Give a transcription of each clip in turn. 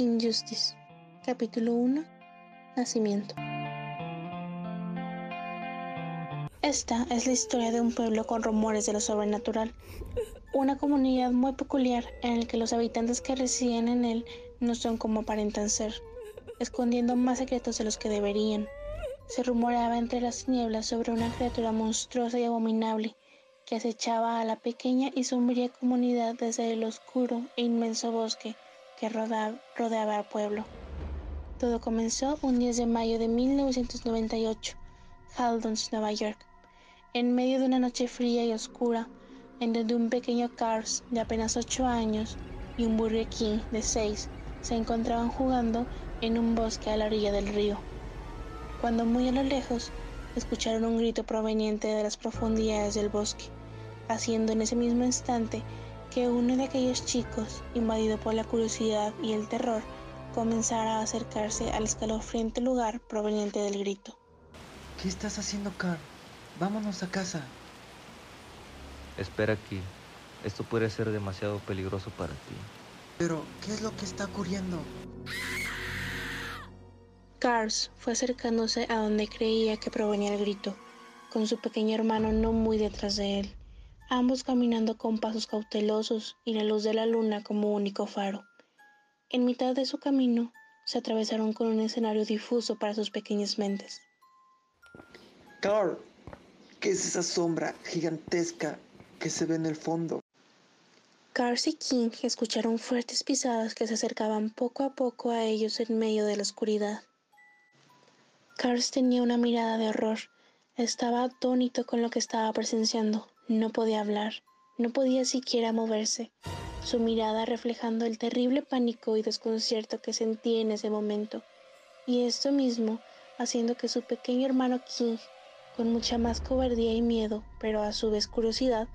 Injustice, capítulo 1, Nacimiento. Esta es la historia de un pueblo con rumores de lo sobrenatural, una comunidad muy peculiar en la que los habitantes que residen en él no son como aparentan ser, escondiendo más secretos de los que deberían. Se rumoraba entre las nieblas sobre una criatura monstruosa y abominable que acechaba a la pequeña y sombría comunidad desde el oscuro e inmenso bosque que rodeaba al pueblo. Todo comenzó un 10 de mayo de 1998, Haldons, Nueva York, en medio de una noche fría y oscura, en donde un pequeño Cars de apenas 8 años y un Burger de 6 se encontraban jugando en un bosque a la orilla del río. Cuando muy a lo lejos escucharon un grito proveniente de las profundidades del bosque, haciendo en ese mismo instante que uno de aquellos chicos, invadido por la curiosidad y el terror, comenzara a acercarse al escalofriante lugar proveniente del grito. ¿Qué estás haciendo, Carl? Vámonos a casa. Espera aquí. Esto puede ser demasiado peligroso para ti. Pero, ¿qué es lo que está ocurriendo? Cars fue acercándose a donde creía que provenía el grito, con su pequeño hermano no muy detrás de él ambos caminando con pasos cautelosos y la luz de la luna como único faro. En mitad de su camino, se atravesaron con un escenario difuso para sus pequeñas mentes. Carl, ¿qué es esa sombra gigantesca que se ve en el fondo? Carl y King escucharon fuertes pisadas que se acercaban poco a poco a ellos en medio de la oscuridad. Carl tenía una mirada de horror. Estaba atónito con lo que estaba presenciando. No podía hablar, no podía siquiera moverse, su mirada reflejando el terrible pánico y desconcierto que sentía en ese momento, y esto mismo haciendo que su pequeño hermano King, con mucha más cobardía y miedo, pero a su vez curiosidad,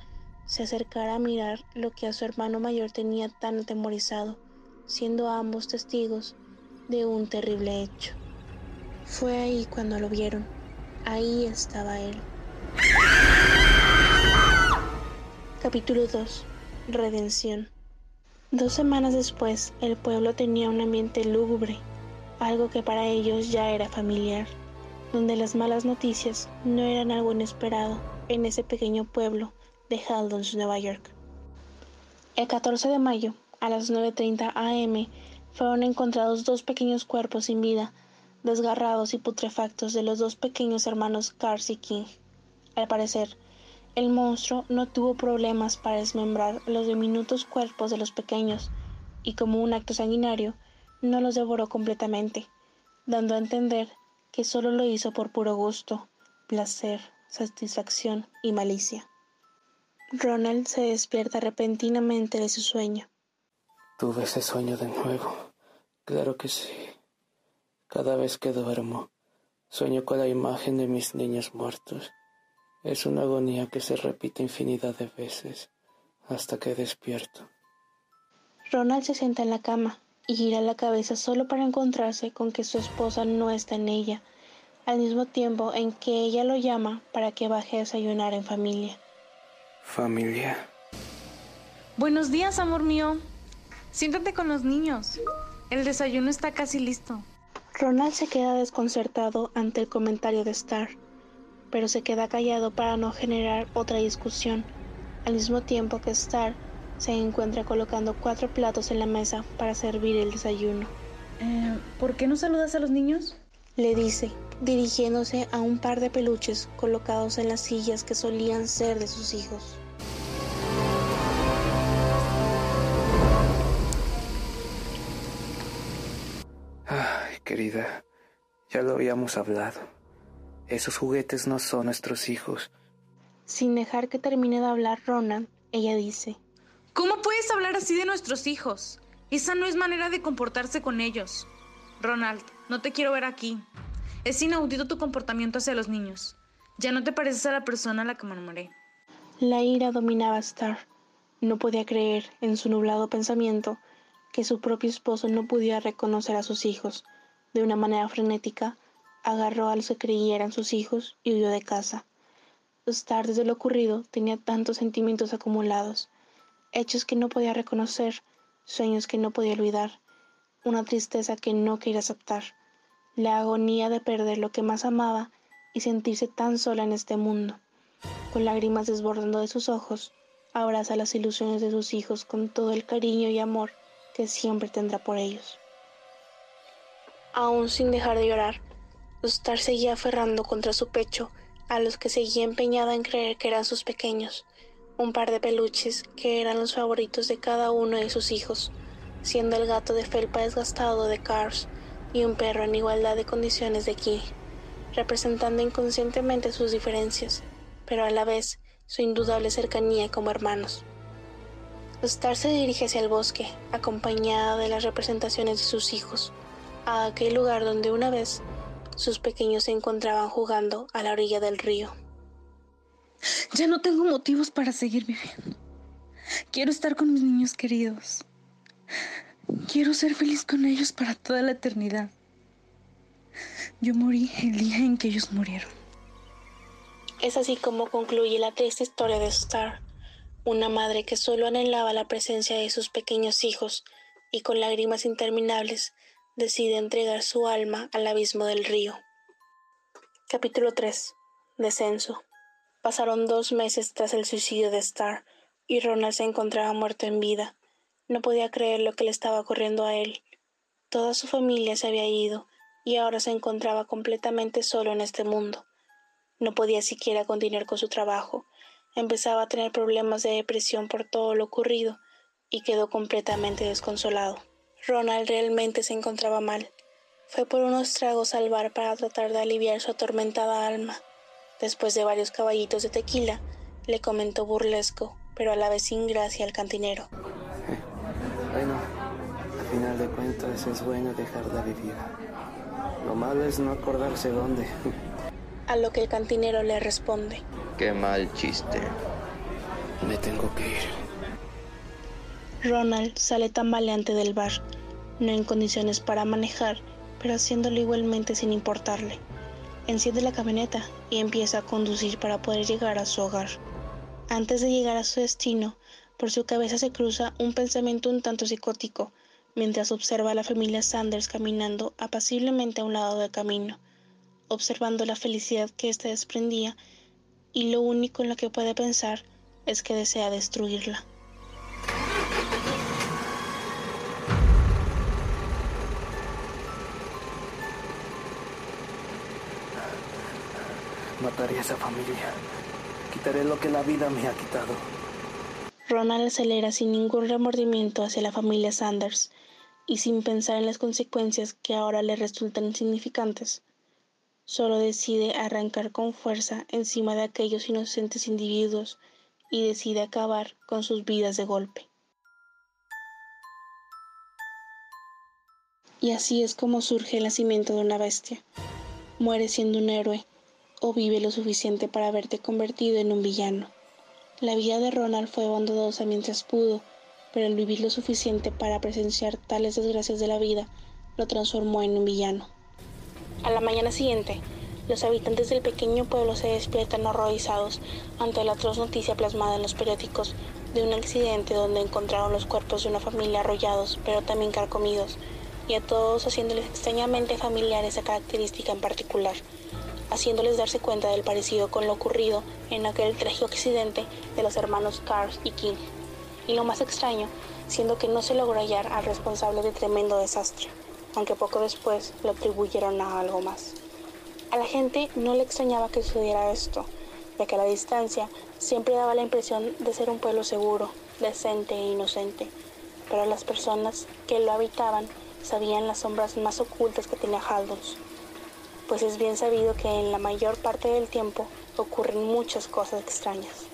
se acercara a mirar lo que a su hermano mayor tenía tan atemorizado, siendo ambos testigos de un terrible hecho. Fue ahí cuando lo vieron. Ahí estaba él. Capítulo 2. Redención. Dos semanas después, el pueblo tenía un ambiente lúgubre, algo que para ellos ya era familiar, donde las malas noticias no eran algo inesperado en ese pequeño pueblo de Haldons, Nueva York. El 14 de mayo, a las 9.30 am, fueron encontrados dos pequeños cuerpos sin vida, desgarrados y putrefactos de los dos pequeños hermanos Cars y King. Al parecer, el monstruo no tuvo problemas para desmembrar los diminutos cuerpos de los pequeños, y como un acto sanguinario, no los devoró completamente, dando a entender que solo lo hizo por puro gusto, placer, satisfacción y malicia. Ronald se despierta repentinamente de su sueño. Tuve ese sueño de nuevo. Claro que sí. Cada vez que duermo, sueño con la imagen de mis niños muertos. Es una agonía que se repite infinidad de veces hasta que despierto. Ronald se sienta en la cama y gira la cabeza solo para encontrarse con que su esposa no está en ella, al mismo tiempo en que ella lo llama para que baje a desayunar en familia. Familia. Buenos días, amor mío. Siéntate con los niños. El desayuno está casi listo. Ronald se queda desconcertado ante el comentario de Star pero se queda callado para no generar otra discusión, al mismo tiempo que Star se encuentra colocando cuatro platos en la mesa para servir el desayuno. Eh, ¿Por qué no saludas a los niños? Le dice, dirigiéndose a un par de peluches colocados en las sillas que solían ser de sus hijos. Ay, querida, ya lo habíamos hablado. Esos juguetes no son nuestros hijos. Sin dejar que termine de hablar Ronan, ella dice, ¿Cómo puedes hablar así de nuestros hijos? Esa no es manera de comportarse con ellos. Ronald, no te quiero ver aquí. Es inaudito tu comportamiento hacia los niños. Ya no te pareces a la persona a la que me enamoré. La ira dominaba a Star. No podía creer, en su nublado pensamiento, que su propio esposo no pudiera reconocer a sus hijos. De una manera frenética, agarró a los que creía eran sus hijos y huyó de casa. Star desde lo ocurrido tenía tantos sentimientos acumulados, hechos que no podía reconocer, sueños que no podía olvidar. una tristeza que no quería aceptar, la agonía de perder lo que más amaba y sentirse tan sola en este mundo. Con lágrimas desbordando de sus ojos, abraza las ilusiones de sus hijos con todo el cariño y amor que siempre tendrá por ellos. Aún sin dejar de llorar, Star seguía aferrando contra su pecho a los que seguía empeñada en creer que eran sus pequeños, un par de peluches que eran los favoritos de cada uno de sus hijos, siendo el gato de felpa desgastado de Cars y un perro en igualdad de condiciones de Key, representando inconscientemente sus diferencias, pero a la vez su indudable cercanía como hermanos. Star se dirige hacia el bosque, acompañada de las representaciones de sus hijos, a aquel lugar donde una vez sus pequeños se encontraban jugando a la orilla del río. Ya no tengo motivos para seguir viviendo. Quiero estar con mis niños queridos. Quiero ser feliz con ellos para toda la eternidad. Yo morí el día en que ellos murieron. Es así como concluye la triste historia de Star, una madre que solo anhelaba la presencia de sus pequeños hijos y con lágrimas interminables decide entregar su alma al abismo del río. Capítulo 3. Descenso. Pasaron dos meses tras el suicidio de Star y Ronald se encontraba muerto en vida. No podía creer lo que le estaba ocurriendo a él. Toda su familia se había ido y ahora se encontraba completamente solo en este mundo. No podía siquiera continuar con su trabajo. Empezaba a tener problemas de depresión por todo lo ocurrido y quedó completamente desconsolado. Ronald realmente se encontraba mal. Fue por unos tragos al bar para tratar de aliviar su atormentada alma. Después de varios caballitos de tequila, le comentó burlesco, pero a la vez sin gracia al cantinero. bueno, al final de cuentas es bueno dejar de vivir. Lo malo es no acordarse dónde. a lo que el cantinero le responde. Qué mal chiste. Me tengo que ir. Ronald sale tambaleante del bar no en condiciones para manejar, pero haciéndolo igualmente sin importarle. Enciende la camioneta y empieza a conducir para poder llegar a su hogar. Antes de llegar a su destino, por su cabeza se cruza un pensamiento un tanto psicótico, mientras observa a la familia Sanders caminando apaciblemente a un lado del camino, observando la felicidad que éste desprendía, y lo único en lo que puede pensar es que desea destruirla. Mataré a esa familia. Quitaré lo que la vida me ha quitado. Ronald acelera sin ningún remordimiento hacia la familia Sanders y sin pensar en las consecuencias que ahora le resultan insignificantes. Solo decide arrancar con fuerza encima de aquellos inocentes individuos y decide acabar con sus vidas de golpe. Y así es como surge el nacimiento de una bestia. Muere siendo un héroe o vive lo suficiente para haberte convertido en un villano. La vida de Ronald fue bondadosa mientras pudo, pero el vivir lo suficiente para presenciar tales desgracias de la vida lo transformó en un villano. A la mañana siguiente, los habitantes del pequeño pueblo se despiertan horrorizados ante la atroz noticia plasmada en los periódicos de un accidente donde encontraron los cuerpos de una familia arrollados, pero también carcomidos, y a todos haciéndoles extrañamente familiar esa característica en particular haciéndoles darse cuenta del parecido con lo ocurrido en aquel trágico accidente de los hermanos Cars y King. Y lo más extraño, siendo que no se logró hallar al responsable de tremendo desastre, aunque poco después lo atribuyeron a algo más. A la gente no le extrañaba que sucediera esto, ya que a la distancia siempre daba la impresión de ser un pueblo seguro, decente e inocente, pero las personas que lo habitaban sabían las sombras más ocultas que tenía Haldons pues es bien sabido que en la mayor parte del tiempo ocurren muchas cosas extrañas.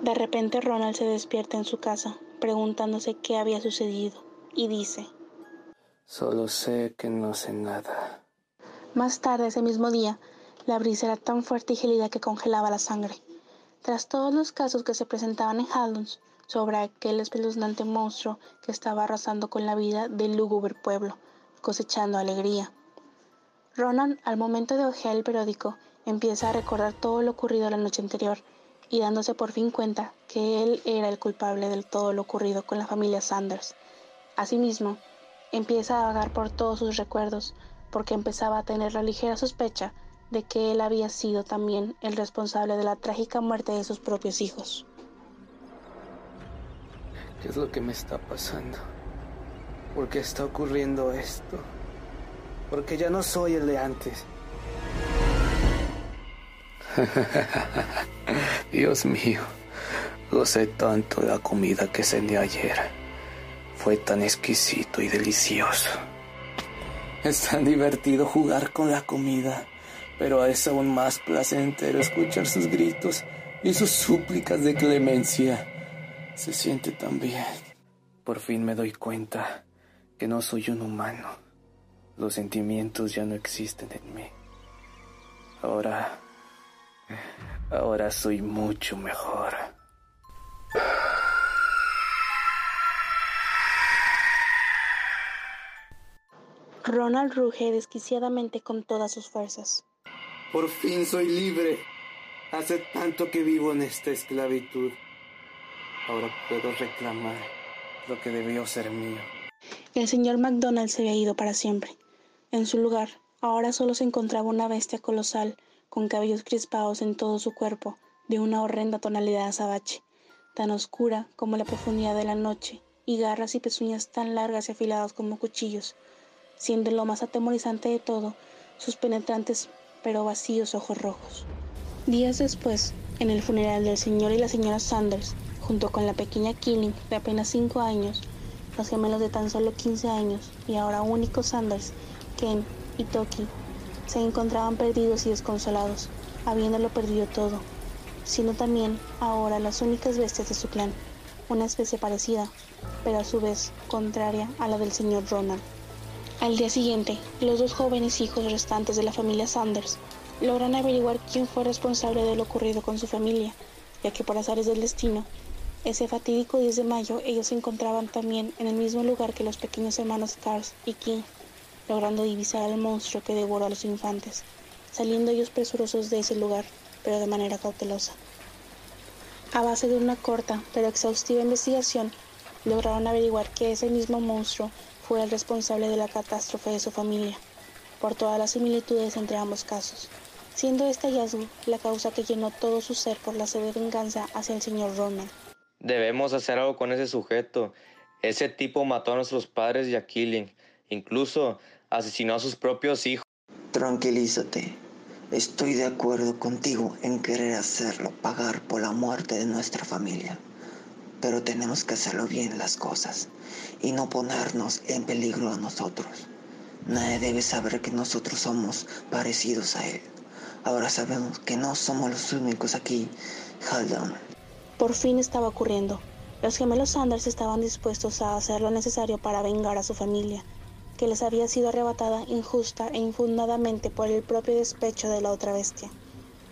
De repente Ronald se despierta en su casa, preguntándose qué había sucedido, y dice, Solo sé que no sé nada. Más tarde ese mismo día, la brisa era tan fuerte y gelida que congelaba la sangre. Tras todos los casos que se presentaban en Haldons sobre aquel espeluznante monstruo que estaba arrasando con la vida del lúgubre pueblo, cosechando alegría. Ronan, al momento de hojear el periódico, empieza a recordar todo lo ocurrido la noche anterior y dándose por fin cuenta que él era el culpable de todo lo ocurrido con la familia Sanders. Asimismo, empieza a vagar por todos sus recuerdos porque empezaba a tener la ligera sospecha de que él había sido también el responsable de la trágica muerte de sus propios hijos. ¿Qué es lo que me está pasando? ¿Por qué está ocurriendo esto? Porque ya no soy el de antes. Dios mío, sé tanto la comida que cené ayer. Fue tan exquisito y delicioso. Es tan divertido jugar con la comida, pero es aún más placentero escuchar sus gritos y sus súplicas de clemencia. Se siente tan bien. Por fin me doy cuenta que no soy un humano. Los sentimientos ya no existen en mí. Ahora... Ahora soy mucho mejor. Ronald ruge desquiciadamente con todas sus fuerzas. Por fin soy libre. Hace tanto que vivo en esta esclavitud. Ahora puedo reclamar lo que debió ser mío. El señor MacDonald se había ido para siempre. En su lugar, ahora solo se encontraba una bestia colosal, con cabellos crispados en todo su cuerpo, de una horrenda tonalidad azabache, tan oscura como la profundidad de la noche, y garras y pezuñas tan largas y afiladas como cuchillos, siendo lo más atemorizante de todo sus penetrantes pero vacíos ojos rojos. Días después, en el funeral del señor y la señora Sanders, junto con la pequeña Killing de apenas 5 años, los gemelos de tan solo 15 años y ahora únicos Sanders, Ken y Toki, se encontraban perdidos y desconsolados, habiéndolo perdido todo, siendo también ahora las únicas bestias de su clan, una especie parecida, pero a su vez contraria a la del señor Ronald. Al día siguiente, los dos jóvenes hijos restantes de la familia Sanders logran averiguar quién fue responsable de lo ocurrido con su familia, ya que por azares del destino, ese fatídico 10 de mayo ellos se encontraban también en el mismo lugar que los pequeños hermanos Cars y King, logrando divisar al monstruo que devoró a los infantes, saliendo ellos presurosos de ese lugar, pero de manera cautelosa. A base de una corta pero exhaustiva investigación, lograron averiguar que ese mismo monstruo fue el responsable de la catástrofe de su familia, por todas las similitudes entre ambos casos, siendo este hallazgo la causa que llenó todo su ser por la sed de venganza hacia el señor Ronald. Debemos hacer algo con ese sujeto. Ese tipo mató a nuestros padres y a Killing. Incluso asesinó a sus propios hijos. Tranquilízate. Estoy de acuerdo contigo en querer hacerlo pagar por la muerte de nuestra familia pero tenemos que hacerlo bien las cosas y no ponernos en peligro a nosotros. Nadie debe saber que nosotros somos parecidos a él. Ahora sabemos que no somos los únicos aquí, Haldon. Por fin estaba ocurriendo. Los gemelos Sanders estaban dispuestos a hacer lo necesario para vengar a su familia, que les había sido arrebatada injusta e infundadamente por el propio despecho de la otra bestia.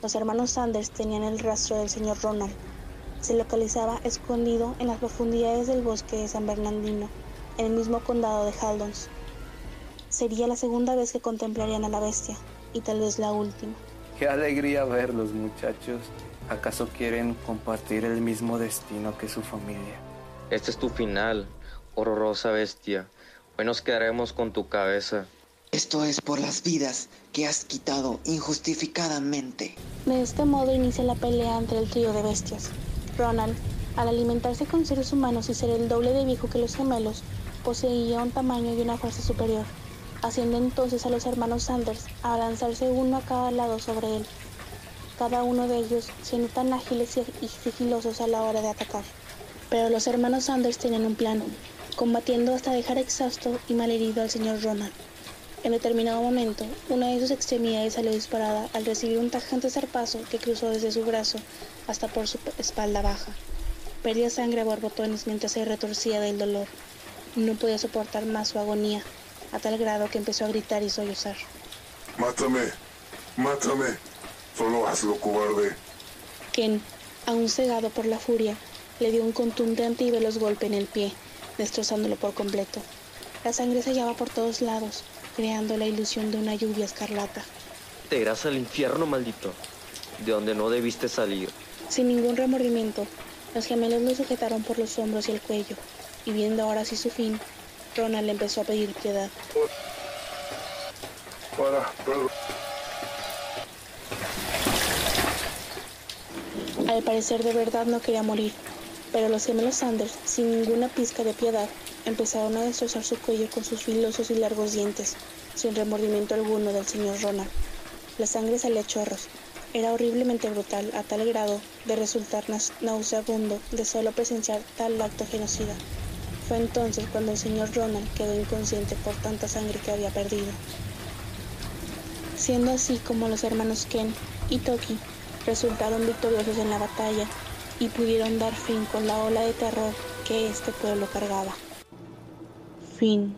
Los hermanos Sanders tenían el rastro del señor Ronald, se localizaba escondido en las profundidades del bosque de San Bernardino, en el mismo condado de Haldons. Sería la segunda vez que contemplarían a la bestia, y tal vez la última. Qué alegría verlos, muchachos. ¿Acaso quieren compartir el mismo destino que su familia? Este es tu final, horrorosa bestia. Hoy nos quedaremos con tu cabeza. Esto es por las vidas que has quitado injustificadamente. De este modo inicia la pelea entre el trío de bestias. Ronald, al alimentarse con seres humanos y ser el doble de viejo que los gemelos, poseía un tamaño y una fuerza superior, haciendo entonces a los hermanos Sanders a lanzarse uno a cada lado sobre él, cada uno de ellos siendo tan ágiles y sigilosos a la hora de atacar. Pero los hermanos Sanders tenían un plan, combatiendo hasta dejar exhausto y malherido al señor Ronald. En determinado momento, una de sus extremidades salió disparada al recibir un tajante zarpazo que cruzó desde su brazo hasta por su espalda baja. Perdía sangre a borbotones mientras se retorcía del dolor. No podía soportar más su agonía, a tal grado que empezó a gritar y sollozar. Mátame, mátame, solo hazlo, cobarde. Ken, aún cegado por la furia, le dio un contundente y veloz golpe en el pie, destrozándolo por completo. La sangre se hallaba por todos lados, creando la ilusión de una lluvia escarlata. Te irás al infierno, maldito, de donde no debiste salir. Sin ningún remordimiento, los gemelos lo sujetaron por los hombros y el cuello, y viendo ahora sí su fin, Ronald le empezó a pedir piedad. Para, perdón. Al parecer de verdad no quería morir, pero los gemelos Sanders, sin ninguna pizca de piedad, empezaron a destrozar su cuello con sus filosos y largos dientes, sin remordimiento alguno del señor Ronald. La sangre salía a chorros. Era horriblemente brutal a tal grado de resultar nauseabundo de solo presenciar tal acto genocida. Fue entonces cuando el señor Ronald quedó inconsciente por tanta sangre que había perdido. Siendo así como los hermanos Ken y Toki resultaron victoriosos en la batalla y pudieron dar fin con la ola de terror que este pueblo cargaba. Fin.